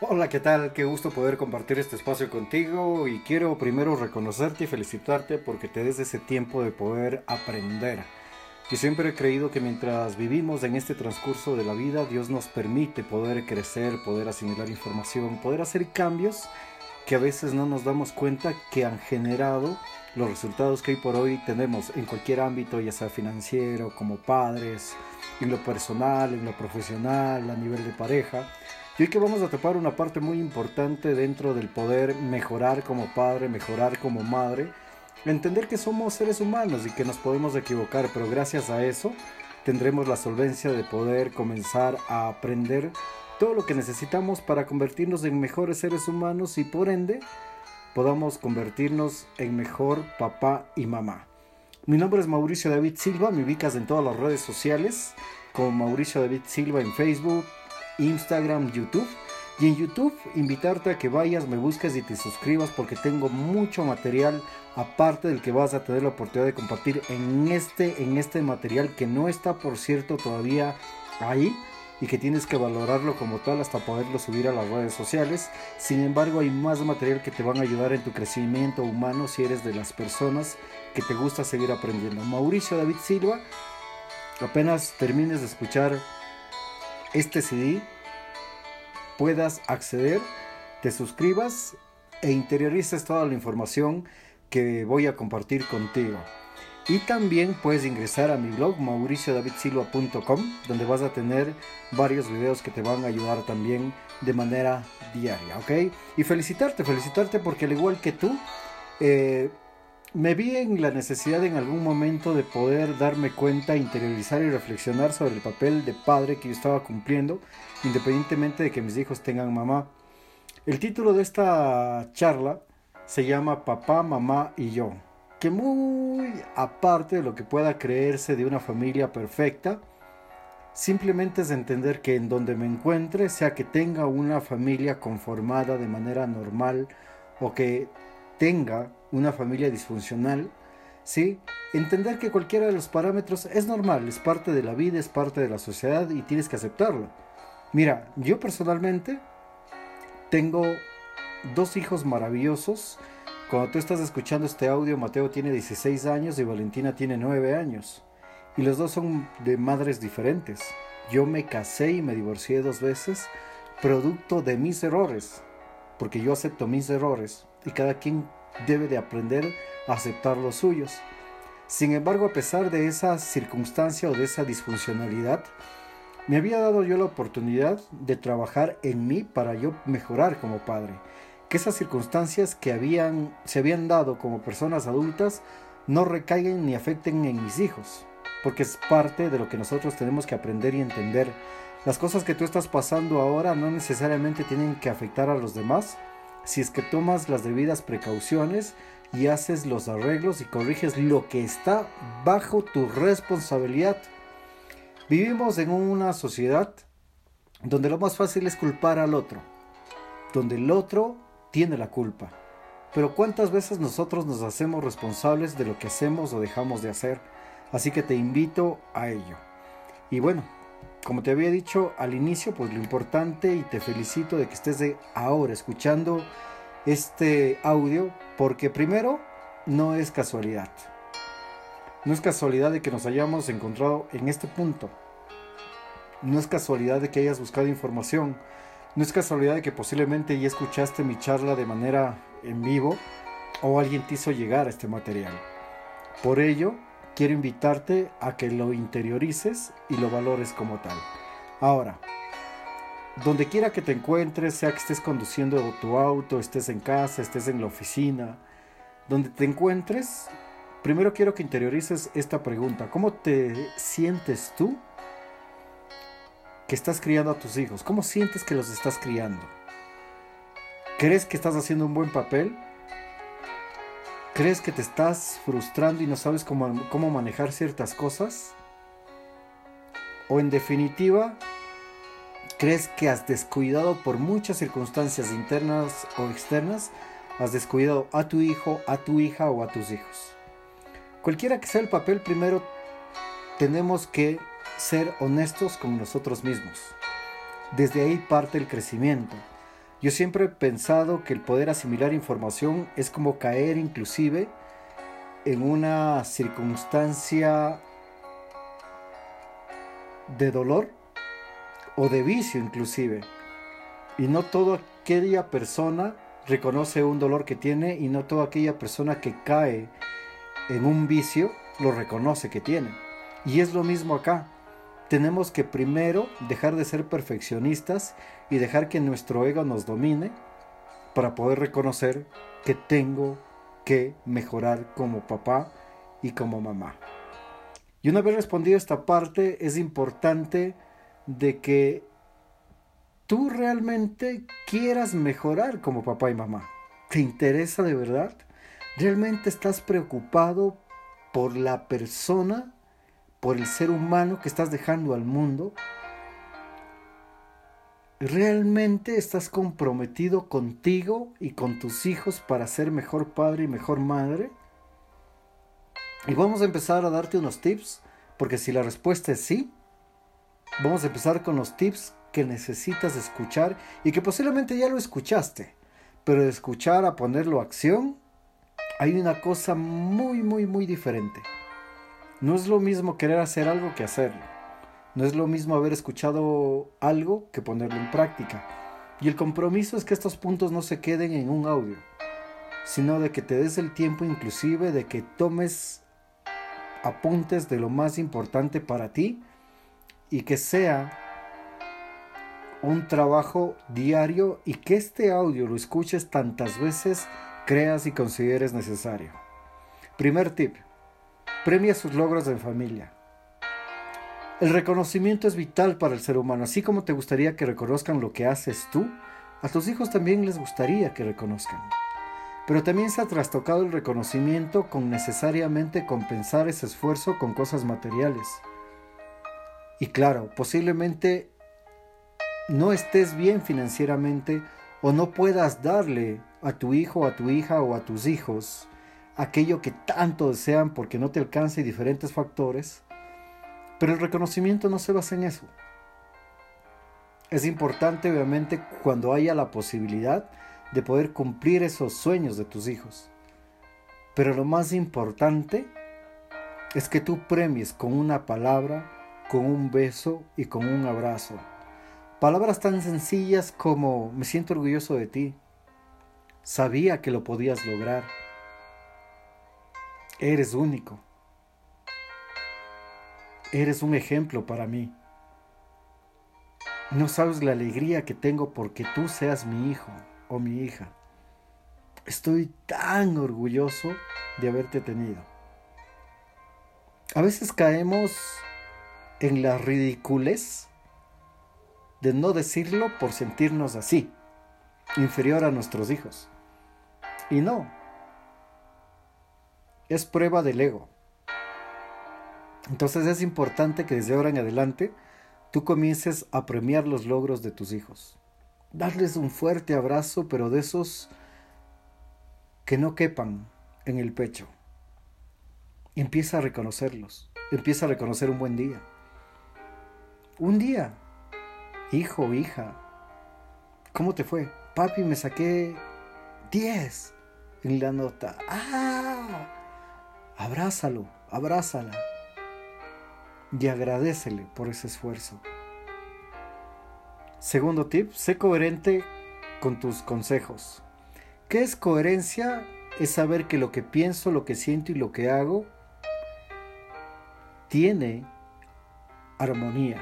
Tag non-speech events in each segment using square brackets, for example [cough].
Hola, ¿qué tal? Qué gusto poder compartir este espacio contigo y quiero primero reconocerte y felicitarte porque te des ese tiempo de poder aprender. Y siempre he creído que mientras vivimos en este transcurso de la vida, Dios nos permite poder crecer, poder asimilar información, poder hacer cambios que a veces no nos damos cuenta que han generado los resultados que hoy por hoy tenemos en cualquier ámbito, ya sea financiero, como padres, en lo personal, en lo profesional, a nivel de pareja. Y hoy que vamos a tapar una parte muy importante dentro del poder mejorar como padre, mejorar como madre, entender que somos seres humanos y que nos podemos equivocar, pero gracias a eso tendremos la solvencia de poder comenzar a aprender todo lo que necesitamos para convertirnos en mejores seres humanos y por ende podamos convertirnos en mejor papá y mamá. Mi nombre es Mauricio David Silva, me ubicas en todas las redes sociales como Mauricio David Silva en Facebook, Instagram, YouTube. Y en YouTube invitarte a que vayas, me busques y te suscribas porque tengo mucho material aparte del que vas a tener la oportunidad de compartir en este, en este material que no está por cierto todavía ahí y que tienes que valorarlo como tal hasta poderlo subir a las redes sociales. Sin embargo, hay más material que te van a ayudar en tu crecimiento humano si eres de las personas que te gusta seguir aprendiendo. Mauricio David Silva, apenas termines de escuchar este CD puedas acceder, te suscribas e interiorices toda la información que voy a compartir contigo. Y también puedes ingresar a mi blog mauriciodavidsilva.com donde vas a tener varios videos que te van a ayudar también de manera diaria, ¿ok? Y felicitarte, felicitarte porque al igual que tú, eh, me vi en la necesidad en algún momento de poder darme cuenta, interiorizar y reflexionar sobre el papel de padre que yo estaba cumpliendo, independientemente de que mis hijos tengan mamá. El título de esta charla se llama Papá, Mamá y yo, que muy aparte de lo que pueda creerse de una familia perfecta, simplemente es entender que en donde me encuentre, sea que tenga una familia conformada de manera normal o que tenga una familia disfuncional, ¿sí? Entender que cualquiera de los parámetros es normal, es parte de la vida, es parte de la sociedad y tienes que aceptarlo. Mira, yo personalmente tengo dos hijos maravillosos. Cuando tú estás escuchando este audio, Mateo tiene 16 años y Valentina tiene 9 años. Y los dos son de madres diferentes. Yo me casé y me divorcié dos veces, producto de mis errores. Porque yo acepto mis errores y cada quien debe de aprender a aceptar los suyos. Sin embargo, a pesar de esa circunstancia o de esa disfuncionalidad, me había dado yo la oportunidad de trabajar en mí para yo mejorar como padre. Que esas circunstancias que habían, se habían dado como personas adultas no recaigan ni afecten en mis hijos, porque es parte de lo que nosotros tenemos que aprender y entender. Las cosas que tú estás pasando ahora no necesariamente tienen que afectar a los demás, si es que tomas las debidas precauciones y haces los arreglos y corriges lo que está bajo tu responsabilidad. Vivimos en una sociedad donde lo más fácil es culpar al otro, donde el otro tiene la culpa. Pero ¿cuántas veces nosotros nos hacemos responsables de lo que hacemos o dejamos de hacer? Así que te invito a ello. Y bueno, como te había dicho al inicio, pues lo importante y te felicito de que estés de ahora escuchando este audio, porque primero no es casualidad. No es casualidad de que nos hayamos encontrado en este punto. No es casualidad de que hayas buscado información. No es casualidad de que posiblemente ya escuchaste mi charla de manera en vivo o alguien te hizo llegar a este material. Por ello, quiero invitarte a que lo interiorices y lo valores como tal. Ahora, donde quiera que te encuentres, sea que estés conduciendo tu auto, estés en casa, estés en la oficina, donde te encuentres, primero quiero que interiorices esta pregunta. ¿Cómo te sientes tú que estás criando a tus hijos? ¿Cómo sientes que los estás criando? ¿Crees que estás haciendo un buen papel? ¿Crees que te estás frustrando y no sabes cómo, cómo manejar ciertas cosas? ¿O en definitiva, crees que has descuidado por muchas circunstancias internas o externas, has descuidado a tu hijo, a tu hija o a tus hijos? Cualquiera que sea el papel, primero tenemos que ser honestos con nosotros mismos. Desde ahí parte el crecimiento. Yo siempre he pensado que el poder asimilar información es como caer inclusive en una circunstancia de dolor o de vicio inclusive. Y no toda aquella persona reconoce un dolor que tiene y no toda aquella persona que cae en un vicio lo reconoce que tiene. Y es lo mismo acá. Tenemos que primero dejar de ser perfeccionistas y dejar que nuestro ego nos domine para poder reconocer que tengo que mejorar como papá y como mamá. Y una vez respondido esta parte, es importante de que tú realmente quieras mejorar como papá y mamá. ¿Te interesa de verdad? ¿Realmente estás preocupado por la persona, por el ser humano que estás dejando al mundo? ¿Realmente estás comprometido contigo y con tus hijos para ser mejor padre y mejor madre? Y vamos a empezar a darte unos tips, porque si la respuesta es sí, vamos a empezar con los tips que necesitas escuchar y que posiblemente ya lo escuchaste, pero de escuchar a ponerlo a acción, hay una cosa muy, muy, muy diferente. No es lo mismo querer hacer algo que hacerlo. No es lo mismo haber escuchado algo que ponerlo en práctica. Y el compromiso es que estos puntos no se queden en un audio, sino de que te des el tiempo inclusive de que tomes apuntes de lo más importante para ti y que sea un trabajo diario y que este audio lo escuches tantas veces creas y consideres necesario. Primer tip. Premia sus logros en familia. El reconocimiento es vital para el ser humano, así como te gustaría que reconozcan lo que haces tú, a tus hijos también les gustaría que reconozcan. Pero también se ha trastocado el reconocimiento con necesariamente compensar ese esfuerzo con cosas materiales. Y claro, posiblemente no estés bien financieramente o no puedas darle a tu hijo, a tu hija o a tus hijos aquello que tanto desean porque no te alcance diferentes factores, pero el reconocimiento no se basa en eso. Es importante, obviamente, cuando haya la posibilidad de poder cumplir esos sueños de tus hijos. Pero lo más importante es que tú premies con una palabra, con un beso y con un abrazo. Palabras tan sencillas como me siento orgulloso de ti. Sabía que lo podías lograr. Eres único. Eres un ejemplo para mí. No sabes la alegría que tengo porque tú seas mi hijo o mi hija. Estoy tan orgulloso de haberte tenido. A veces caemos en la ridiculez de no decirlo por sentirnos así, inferior a nuestros hijos. Y no, es prueba del ego. Entonces es importante que desde ahora en adelante tú comiences a premiar los logros de tus hijos. Darles un fuerte abrazo, pero de esos que no quepan en el pecho. Empieza a reconocerlos. Empieza a reconocer un buen día. Un día. Hijo, hija. ¿Cómo te fue? Papi, me saqué 10 en la nota. ¡Ah! Abrázalo, abrázala y agradecele por ese esfuerzo. Segundo tip, sé coherente con tus consejos. ¿Qué es coherencia? Es saber que lo que pienso, lo que siento y lo que hago tiene armonía.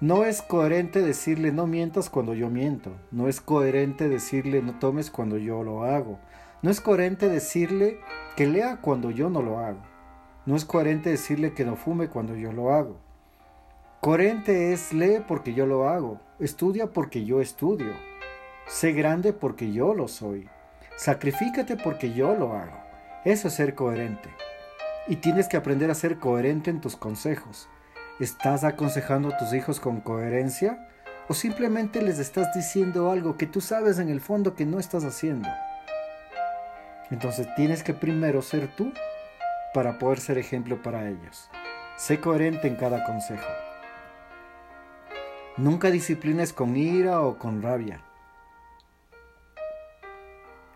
No es coherente decirle no mientas cuando yo miento. No es coherente decirle no tomes cuando yo lo hago. No es coherente decirle que lea cuando yo no lo hago. No es coherente decirle que no fume cuando yo lo hago. Coherente es lee porque yo lo hago, estudia porque yo estudio, sé grande porque yo lo soy, sacrifícate porque yo lo hago. Eso es ser coherente. Y tienes que aprender a ser coherente en tus consejos. ¿Estás aconsejando a tus hijos con coherencia? ¿O simplemente les estás diciendo algo que tú sabes en el fondo que no estás haciendo? Entonces tienes que primero ser tú para poder ser ejemplo para ellos. Sé coherente en cada consejo. Nunca disciplines con ira o con rabia.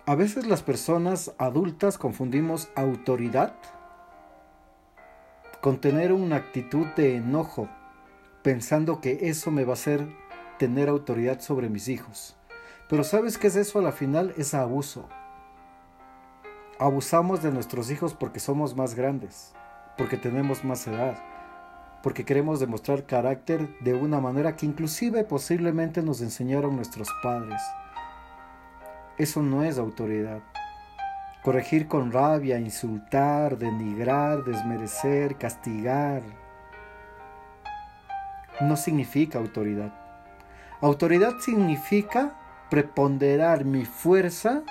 A veces las personas adultas confundimos autoridad con tener una actitud de enojo, pensando que eso me va a hacer tener autoridad sobre mis hijos. Pero ¿sabes qué es eso a la final? Es abuso. Abusamos de nuestros hijos porque somos más grandes, porque tenemos más edad, porque queremos demostrar carácter de una manera que inclusive posiblemente nos enseñaron nuestros padres. Eso no es autoridad. Corregir con rabia, insultar, denigrar, desmerecer, castigar, no significa autoridad. Autoridad significa preponderar mi fuerza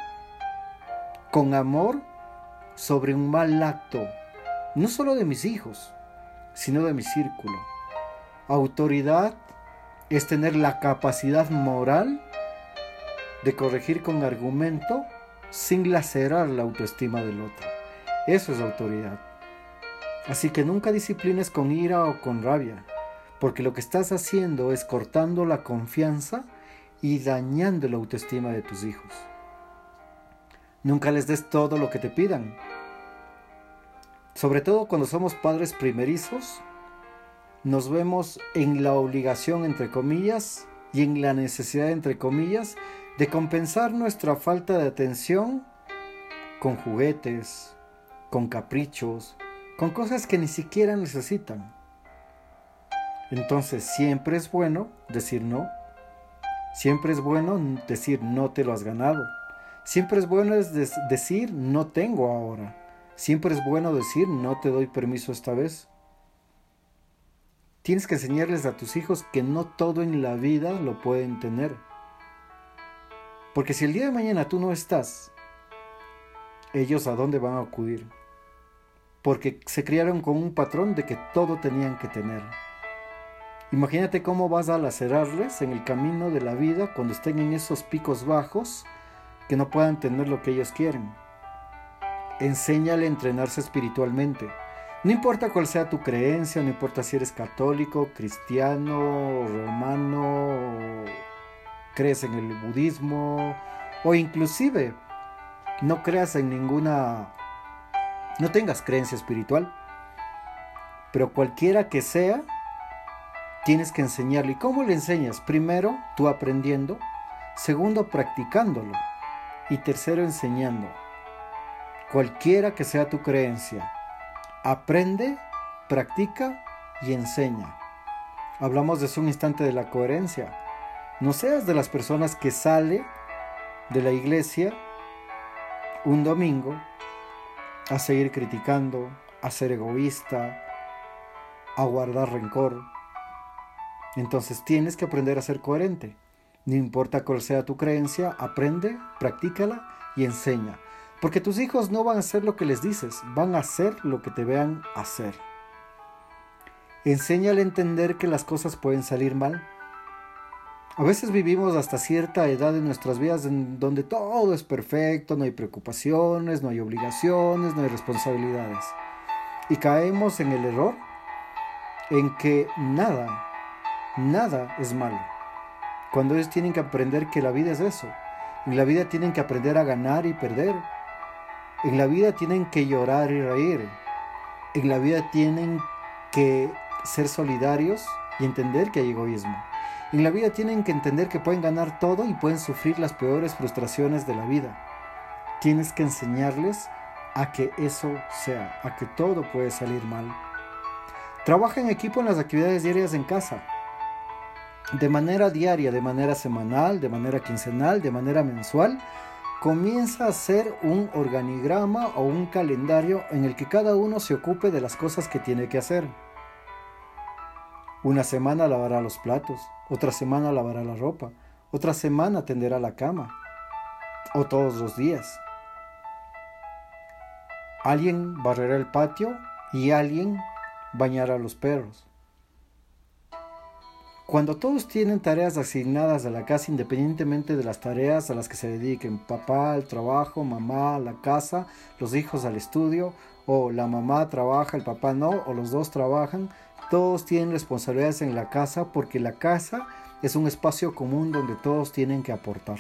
con amor sobre un mal acto, no solo de mis hijos, sino de mi círculo. Autoridad es tener la capacidad moral de corregir con argumento sin lacerar la autoestima del otro. Eso es autoridad. Así que nunca disciplines con ira o con rabia, porque lo que estás haciendo es cortando la confianza y dañando la autoestima de tus hijos. Nunca les des todo lo que te pidan. Sobre todo cuando somos padres primerizos, nos vemos en la obligación, entre comillas, y en la necesidad, entre comillas, de compensar nuestra falta de atención con juguetes, con caprichos, con cosas que ni siquiera necesitan. Entonces siempre es bueno decir no. Siempre es bueno decir no te lo has ganado. Siempre es bueno decir no tengo ahora. Siempre es bueno decir no te doy permiso esta vez. Tienes que enseñarles a tus hijos que no todo en la vida lo pueden tener porque si el día de mañana tú no estás, ellos a dónde van a acudir? Porque se criaron con un patrón de que todo tenían que tener. Imagínate cómo vas a lacerarles en el camino de la vida cuando estén en esos picos bajos que no puedan tener lo que ellos quieren. Enséñale a entrenarse espiritualmente. No importa cuál sea tu creencia, no importa si eres católico, cristiano, romano, crees en el budismo o inclusive no creas en ninguna, no tengas creencia espiritual, pero cualquiera que sea, tienes que enseñarle. ¿Y cómo le enseñas? Primero, tú aprendiendo, segundo, practicándolo y tercero, enseñando. Cualquiera que sea tu creencia, aprende, practica y enseña. Hablamos de un instante de la coherencia. No seas de las personas que sale de la iglesia un domingo a seguir criticando, a ser egoísta, a guardar rencor. Entonces tienes que aprender a ser coherente. No importa cuál sea tu creencia, aprende, practícala y enseña. Porque tus hijos no van a hacer lo que les dices, van a hacer lo que te vean hacer. Enséñale a entender que las cosas pueden salir mal a veces vivimos hasta cierta edad en nuestras vidas en donde todo es perfecto, no hay preocupaciones, no hay obligaciones, no hay responsabilidades. Y caemos en el error en que nada, nada es malo. Cuando ellos tienen que aprender que la vida es eso. En la vida tienen que aprender a ganar y perder. En la vida tienen que llorar y reír. En la vida tienen que ser solidarios y entender que hay egoísmo. En la vida tienen que entender que pueden ganar todo y pueden sufrir las peores frustraciones de la vida. Tienes que enseñarles a que eso sea, a que todo puede salir mal. Trabaja en equipo en las actividades diarias en casa. De manera diaria, de manera semanal, de manera quincenal, de manera mensual, comienza a hacer un organigrama o un calendario en el que cada uno se ocupe de las cosas que tiene que hacer. Una semana lavará los platos, otra semana lavará la ropa, otra semana tenderá la cama, o todos los días. Alguien barrerá el patio y alguien bañará a los perros. Cuando todos tienen tareas asignadas a la casa independientemente de las tareas a las que se dediquen, papá al trabajo, mamá a la casa, los hijos al estudio, o la mamá trabaja, el papá no, o los dos trabajan, Todos tienen responsabilidades en la casa porque la casa es un espacio común donde todos tienen que aportar.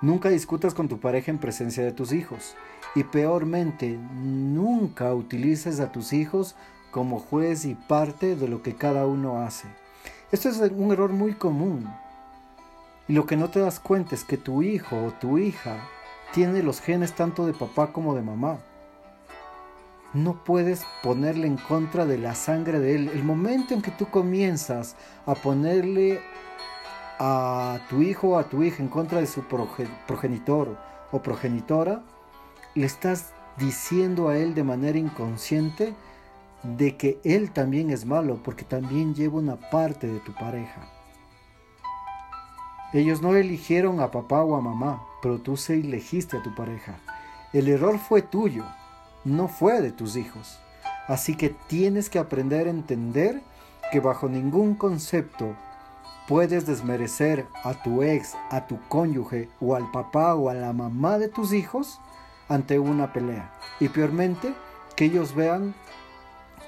Nunca discutas con tu pareja en presencia de tus hijos. Y peormente, nunca utilices a tus hijos como juez y parte de lo que cada uno hace. Esto es un error muy común. Y lo que no te das cuenta es que tu hijo o tu hija tiene los genes tanto de papá como de mamá. No puedes ponerle en contra de la sangre de él. El momento en que tú comienzas a ponerle a tu hijo o a tu hija en contra de su progenitor o progenitora, le estás diciendo a él de manera inconsciente de que él también es malo porque también lleva una parte de tu pareja. Ellos no eligieron a papá o a mamá, pero tú se elegiste a tu pareja. El error fue tuyo, no fue de tus hijos. Así que tienes que aprender a entender que bajo ningún concepto puedes desmerecer a tu ex, a tu cónyuge o al papá o a la mamá de tus hijos ante una pelea. Y peormente, que ellos vean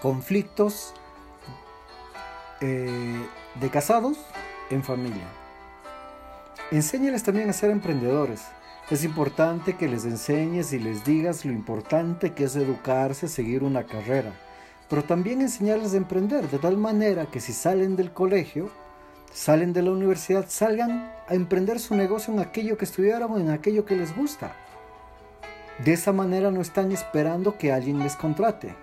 conflictos eh, de casados en familia. Enséñales también a ser emprendedores. Es importante que les enseñes y les digas lo importante que es educarse, seguir una carrera, pero también enseñarles a emprender de tal manera que si salen del colegio, salen de la universidad, salgan a emprender su negocio en aquello que estudiaron o en aquello que les gusta. De esa manera no están esperando que alguien les contrate.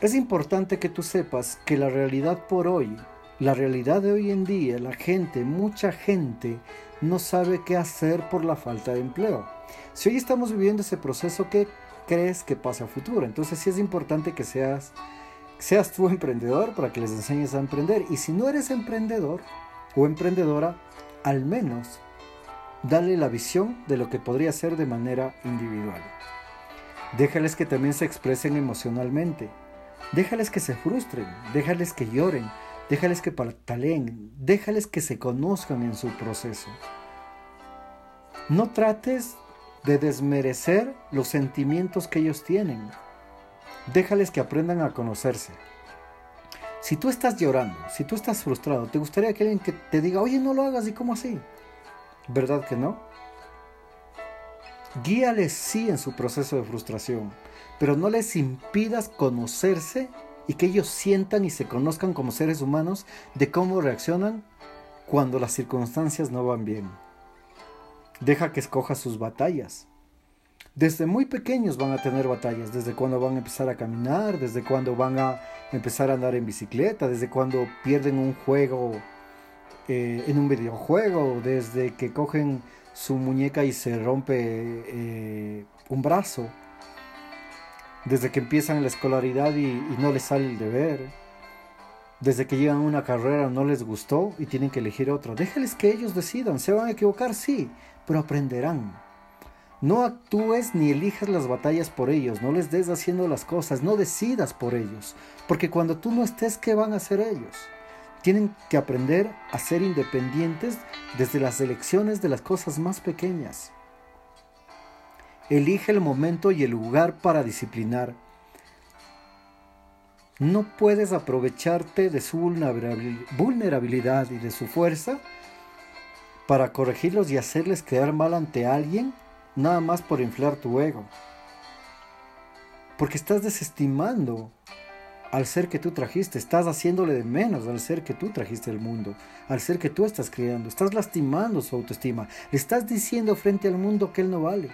Es importante que tú sepas que la realidad por hoy, la realidad de hoy en día, la gente, mucha gente, no sabe qué hacer por la falta de empleo. Si hoy estamos viviendo ese proceso, ¿qué crees que pasa a futuro? Entonces sí es importante que seas, seas tú [laughs] emprendedor para que les enseñes a emprender. Y si no eres emprendedor o emprendedora, al menos dale la visión de lo que podría ser de manera individual. Déjales que también se expresen emocionalmente. Déjales que se frustren, déjales que lloren, déjales que pataleen, déjales que se conozcan en su proceso. No trates de desmerecer los sentimientos que ellos tienen. Déjales que aprendan a conocerse. Si tú estás llorando, si tú estás frustrado, ¿te gustaría que alguien que te diga, oye, no lo hagas y cómo así? ¿Verdad que no? Guíales sí en su proceso de frustración pero no les impidas conocerse y que ellos sientan y se conozcan como seres humanos de cómo reaccionan cuando las circunstancias no van bien. Deja que escoja sus batallas. Desde muy pequeños van a tener batallas, desde cuando van a empezar a caminar, desde cuando van a empezar a andar en bicicleta, desde cuando pierden un juego eh, en un videojuego, desde que cogen su muñeca y se rompe eh, un brazo desde que empiezan la escolaridad y, no les sale el deber, desde que llegan a una carrera no les gustó y tienen que elegir otra. Déjales que ellos decidan, se van a equivocar, sí, pero aprenderán. No actúes ni elijas las batallas por ellos, no les des haciendo las cosas, no decidas por ellos, porque cuando tú no estés, ¿qué van a hacer ellos? Tienen que aprender a ser independientes desde las elecciones de las cosas más pequeñas. Elige el momento y el lugar para disciplinar. No puedes aprovecharte de su vulnerabilidad y de su fuerza para corregirlos y hacerles quedar mal ante alguien nada más por inflar tu ego. Porque estás desestimando al ser que tú trajiste, estás haciéndole de menos al ser que tú trajiste al mundo, al ser que tú estás criando, estás lastimando su autoestima, le estás diciendo frente al mundo que él no vale.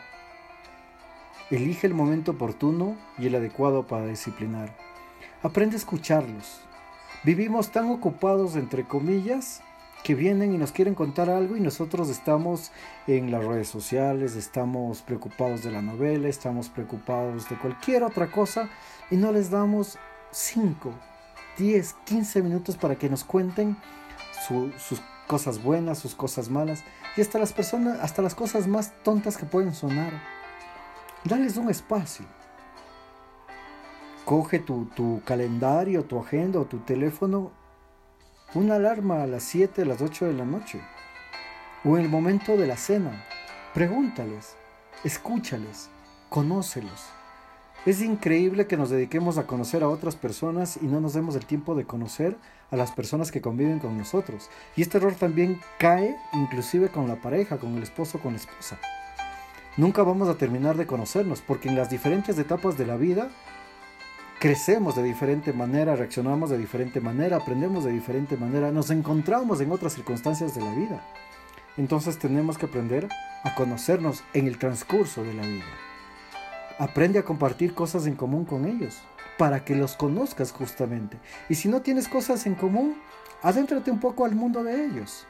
Elige el momento oportuno y el adecuado para disciplinar. Aprende a escucharlos. Vivimos tan ocupados, entre comillas, que vienen y nos quieren contar algo y nosotros estamos en las redes sociales, estamos preocupados de la novela, estamos preocupados de cualquier otra cosa y no les damos 5, 10, 15 minutos para que nos cuenten sus cosas buenas, sus cosas malas y hasta las personas, hasta las cosas más tontas que pueden sonar. Dales un espacio. Coge tu, calendario, tu agenda o tu teléfono, una alarma a las 7, a las 8 de la noche, o en el momento de la cena. Pregúntales, escúchales, conócelos. Es increíble que nos dediquemos a conocer a otras personas y no nos demos el tiempo de conocer a las personas que conviven con nosotros. Y este error también cae inclusive con la pareja, con el esposo, con la esposa. Nunca vamos a terminar de conocernos porque en las diferentes etapas de la vida crecemos de diferente manera, reaccionamos de diferente manera, aprendemos de diferente manera, nos encontramos en otras circunstancias de la vida. Entonces tenemos que aprender a conocernos en el transcurso de la vida. Aprende a compartir cosas en común con ellos para que los conozcas justamente. Y si no tienes cosas en común, adéntrate un poco al mundo de ellos.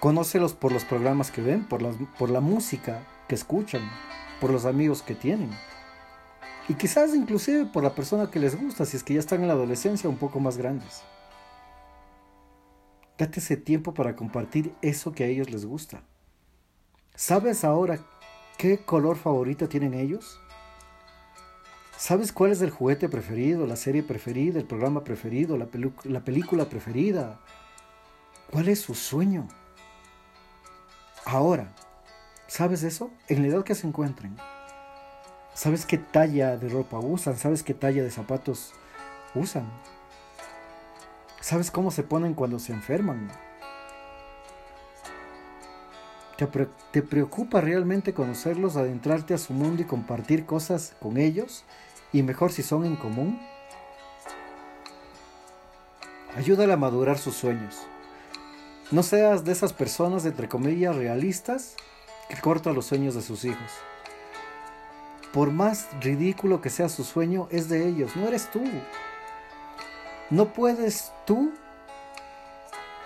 Conócelos por los programas que ven, por, por la música que escuchan, por los amigos que tienen. Y quizás inclusive por la persona que les gusta, si es que ya están en la adolescencia un poco más grandes. Date ese tiempo para compartir eso que a ellos les gusta. ¿Sabes ahora ¿Qué color favorito tienen ellos? ¿Sabes cuál es el juguete preferido, la serie preferida, el programa preferido, la, la película preferida? ¿Cuál es su sueño? Ahora, ¿sabes eso? En la edad que se encuentren. ¿Sabes qué talla de ropa usan? ¿Sabes qué talla de zapatos usan? ¿Sabes cómo se ponen cuando se enferman? ¿Te, preocupa realmente conocerlos, adentrarte a su mundo y compartir cosas con ellos? Y mejor si son en común. Ayúdale a madurar sus sueños. No seas de esas personas, entre comillas, realistas que cortan los sueños de sus hijos. Por más ridículo que sea su sueño, es de ellos, no eres tú. No puedes tú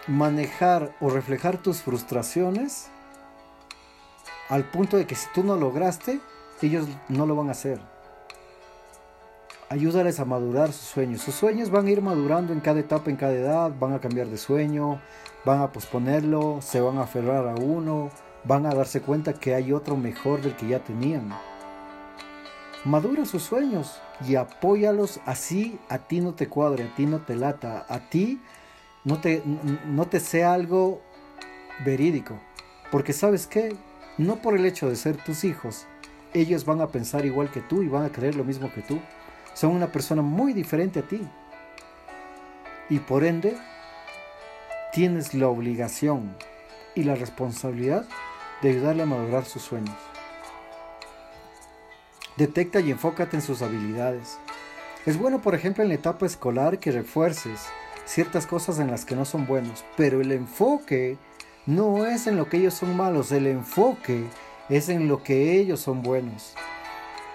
manejar o reflejar tus frustraciones al punto de que si tú no lograste, ellos no lo van a hacer. Ayúdales a madurar sus sueños. Sus sueños van a ir madurando en cada etapa, en cada edad, van a cambiar de sueño, van a posponerlo, se van a aferrar a uno, van a darse cuenta que hay otro mejor del que ya tenían. Madura sus sueños y apóyalos así a ti no te cuadre, a ti no te lata, a ti no te, no te sea algo verídico. Porque sabes qué, no por el hecho de ser tus hijos, ellos van a pensar igual que tú y van a creer lo mismo que tú. Son una persona muy diferente a ti. Y por ende, tienes la obligación y la responsabilidad de ayudarle a madurar sus sueños. Detecta y enfócate en sus habilidades. Es bueno, por ejemplo, en la etapa escolar que refuerces ciertas cosas en las que no son buenos, pero el enfoque no es en lo que ellos son malos, el enfoque es en lo que ellos son buenos.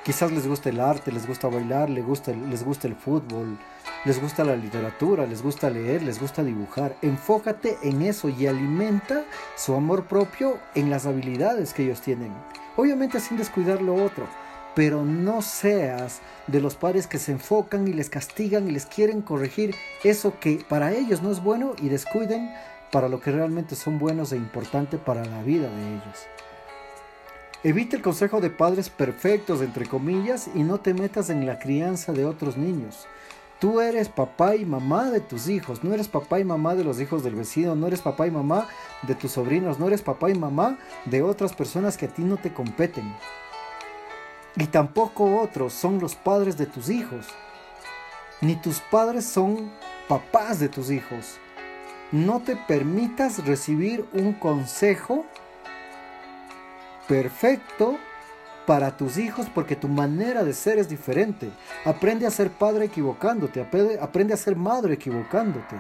Quizás les gusta el arte, les gusta bailar, les gusta, les gusta el fútbol, les gusta la literatura, les gusta leer, les gusta dibujar. Enfócate en eso y alimenta su amor propio en las habilidades que ellos tienen. Obviamente sin descuidar lo otro, pero no seas de los padres que se enfocan y les castigan y les quieren corregir eso que para ellos no es bueno y descuiden para lo que realmente son buenos e importantes para la vida de ellos. Evita el consejo de padres perfectos, entre comillas, y no te metas en la crianza de otros niños. Tú eres papá y mamá de tus hijos, no eres papá y mamá de los hijos del vecino, no eres papá y mamá de tus sobrinos, no eres papá y mamá de otras personas que a ti no te competen. Y tampoco otros son los padres de tus hijos, ni tus padres son papás de tus hijos no te permitas recibir un consejo perfecto para tus hijos porque tu manera de ser es diferente. Aprende a ser padre equivocándote, aprende a ser madre equivocándote.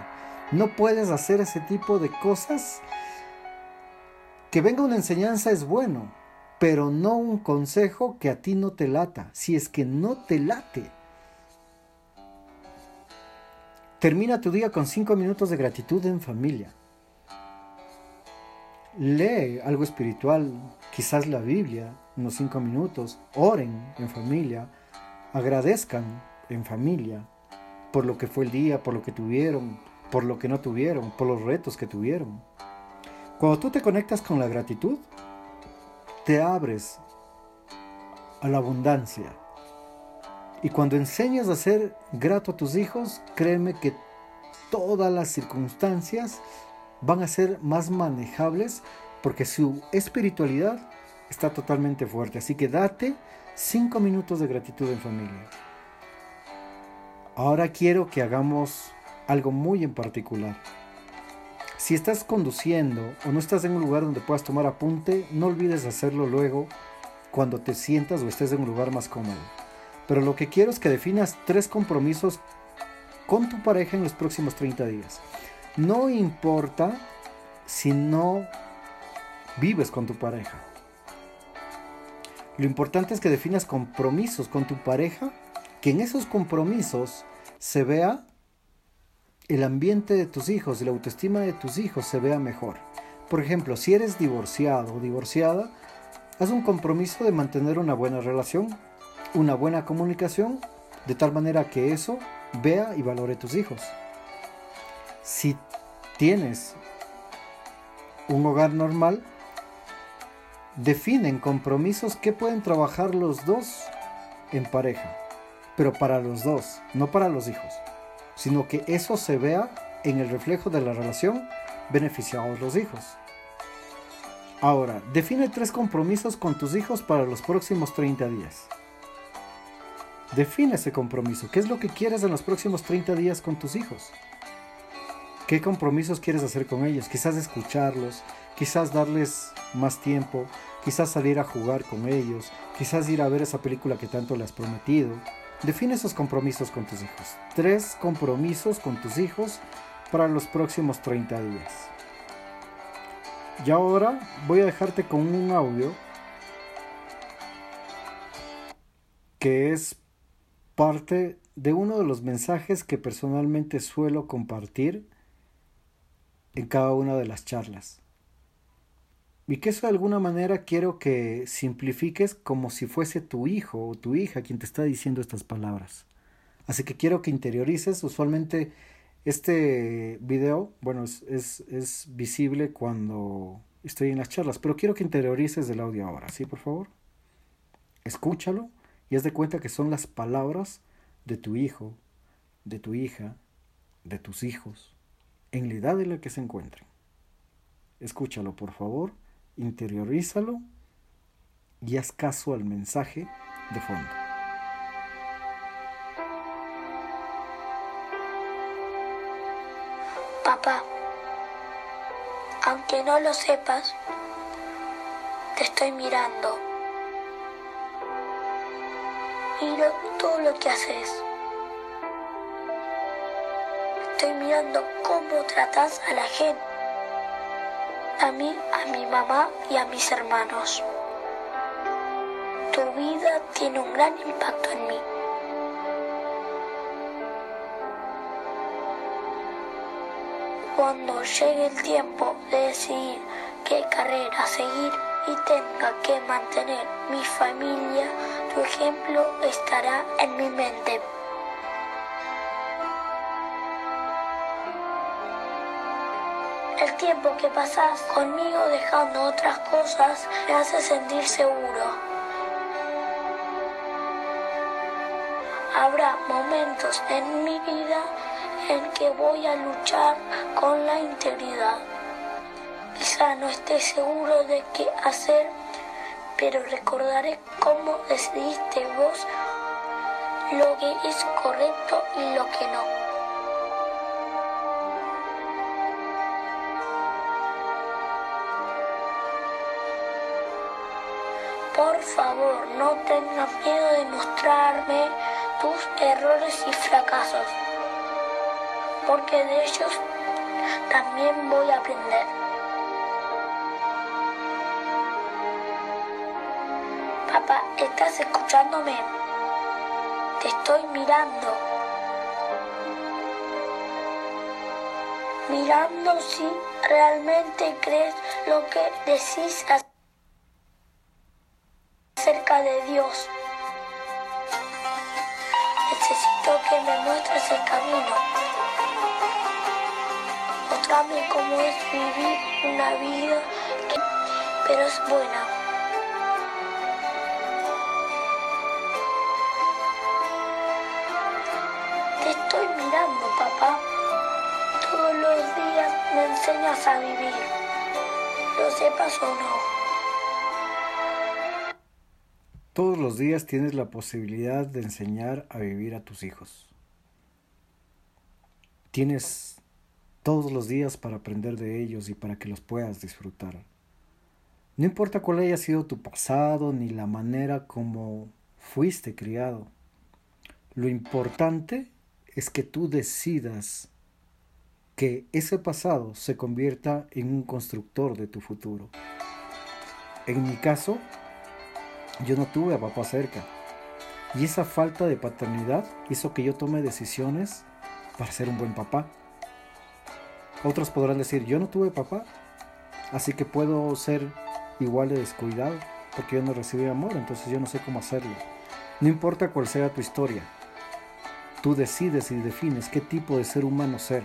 No puedes hacer ese tipo de cosas. Que venga una enseñanza es bueno, pero no un consejo que a ti no te lata, si es que no te late. Termina tu día con cinco minutos de gratitud en familia. Lee algo espiritual, quizás la Biblia, unos cinco minutos. Oren en familia. Agradezcan en familia por lo que fue el día, por lo que tuvieron, por lo que no tuvieron, por los retos que tuvieron. Cuando tú te conectas con la gratitud, te abres a la abundancia y cuando enseñas a ser grato a tus hijos, créeme que todas las circunstancias van a ser más manejables porque su espiritualidad está totalmente fuerte. Así que date Cinco minutos de gratitud en familia. Ahora quiero que hagamos algo muy en particular. Si estás conduciendo o no estás en un lugar donde puedas tomar apunte, no olvides hacerlo luego cuando te sientas o estés en un lugar más cómodo. Pero lo que quiero es que definas tres compromisos con tu pareja en los próximos 30 días. No importa si no vives con tu pareja. Lo importante es que definas compromisos con tu pareja, que en esos compromisos se vea el ambiente de tus hijos y la autoestima de tus hijos se vea mejor. Por ejemplo, si eres divorciado o divorciada, haz un compromiso de mantener una buena relación, una buena comunicación, de tal manera que eso vea y valore tus hijos. Si tienes un hogar normal, definen compromisos que pueden trabajar los dos en pareja, pero para los dos, no para los hijos sino que eso se vea en el reflejo de la relación beneficiados los hijos. Ahora, define tres compromisos con tus hijos para los próximos 30 días. Define ese compromiso. ¿Qué es lo que quieres en los próximos 30 días con tus hijos? ¿Qué compromisos quieres hacer con ellos? Quizás escucharlos, quizás darles más tiempo, quizás salir a jugar con ellos, quizás ir a ver esa película que tanto le has prometido, Define esos compromisos con tus hijos. Tres compromisos con tus hijos para los próximos 30 días. Y ahora voy a dejarte con un audio que es parte de uno de los mensajes que personalmente suelo compartir en cada una de las charlas. Y que eso de alguna manera quiero que simplifiques como si fuese tu hijo o tu hija quien te está diciendo estas palabras. Así que quiero que interiorices. Usualmente este video, bueno, es, es, es visible cuando estoy en las charlas, pero quiero que interiorices el audio ahora, ¿sí? Por favor. Escúchalo y haz de cuenta que son las palabras de tu hijo, de tu hija, de tus hijos, en la edad en la que se encuentren. Escúchalo, por favor interiorízalo y haz caso al mensaje de fondo. Papá, aunque no lo sepas, te estoy mirando. Miro todo lo que haces. Estoy mirando cómo tratas a la gente a mí, a mi mamá y a mis hermanos. Tu vida tiene un gran impacto en mí. Cuando llegue el tiempo de decidir qué carrera seguir y tenga que mantener mi familia, tu ejemplo estará en mi mente. El tiempo que pasas conmigo dejando otras cosas me hace sentir seguro. Habrá momentos en mi vida en que voy a luchar con la integridad. Quizá no esté seguro de qué hacer, pero recordaré cómo decidiste vos lo que es correcto y lo que no. Por favor, no tengas miedo de mostrarme tus errores y fracasos, porque de ellos también voy a aprender. ¿Estás escuchándome? Te estoy mirando. Mirando si realmente crees lo que decís cerca de Dios. Necesito que me muestres el camino. Mostrame cómo es vivir una vida que, pero es buena. A vivir, lo sepas o no. Todos los días tienes la posibilidad de enseñar a vivir a tus hijos. Tienes todos los días para aprender de ellos y para que los puedas disfrutar. No importa cuál haya sido tu pasado ni la manera como fuiste criado. Lo importante es que tú decidas que ese pasado se convierta en un constructor de tu futuro. En mi caso, yo no tuve a papá cerca. Y esa falta de paternidad hizo que yo tome decisiones para ser un buen papá. Otros podrán decir, yo no tuve papá, así que puedo ser igual de descuidado, porque yo no recibí amor, entonces yo no sé cómo hacerlo. No importa cuál sea tu historia, tú decides y defines qué tipo de ser humano ser.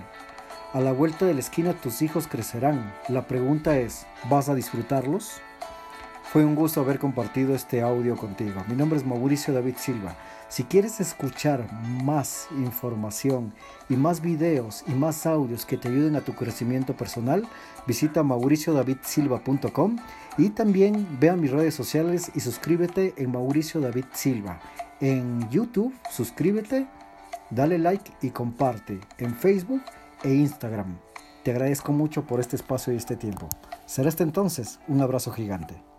A la vuelta de la esquina tus hijos crecerán. La pregunta es, ¿vas a disfrutarlos? Fue un gusto haber compartido este audio contigo. Mi nombre es Mauricio David Silva. Si quieres escuchar más información y más videos y más audios que te ayuden a tu crecimiento personal, visita mauriciodavidsilva.com y también ve a mis redes sociales y suscríbete en Mauricio David Silva. En YouTube, suscríbete, dale like y comparte. En Facebook e Instagram. Te agradezco mucho por este espacio y este tiempo. Será hasta entonces un abrazo gigante.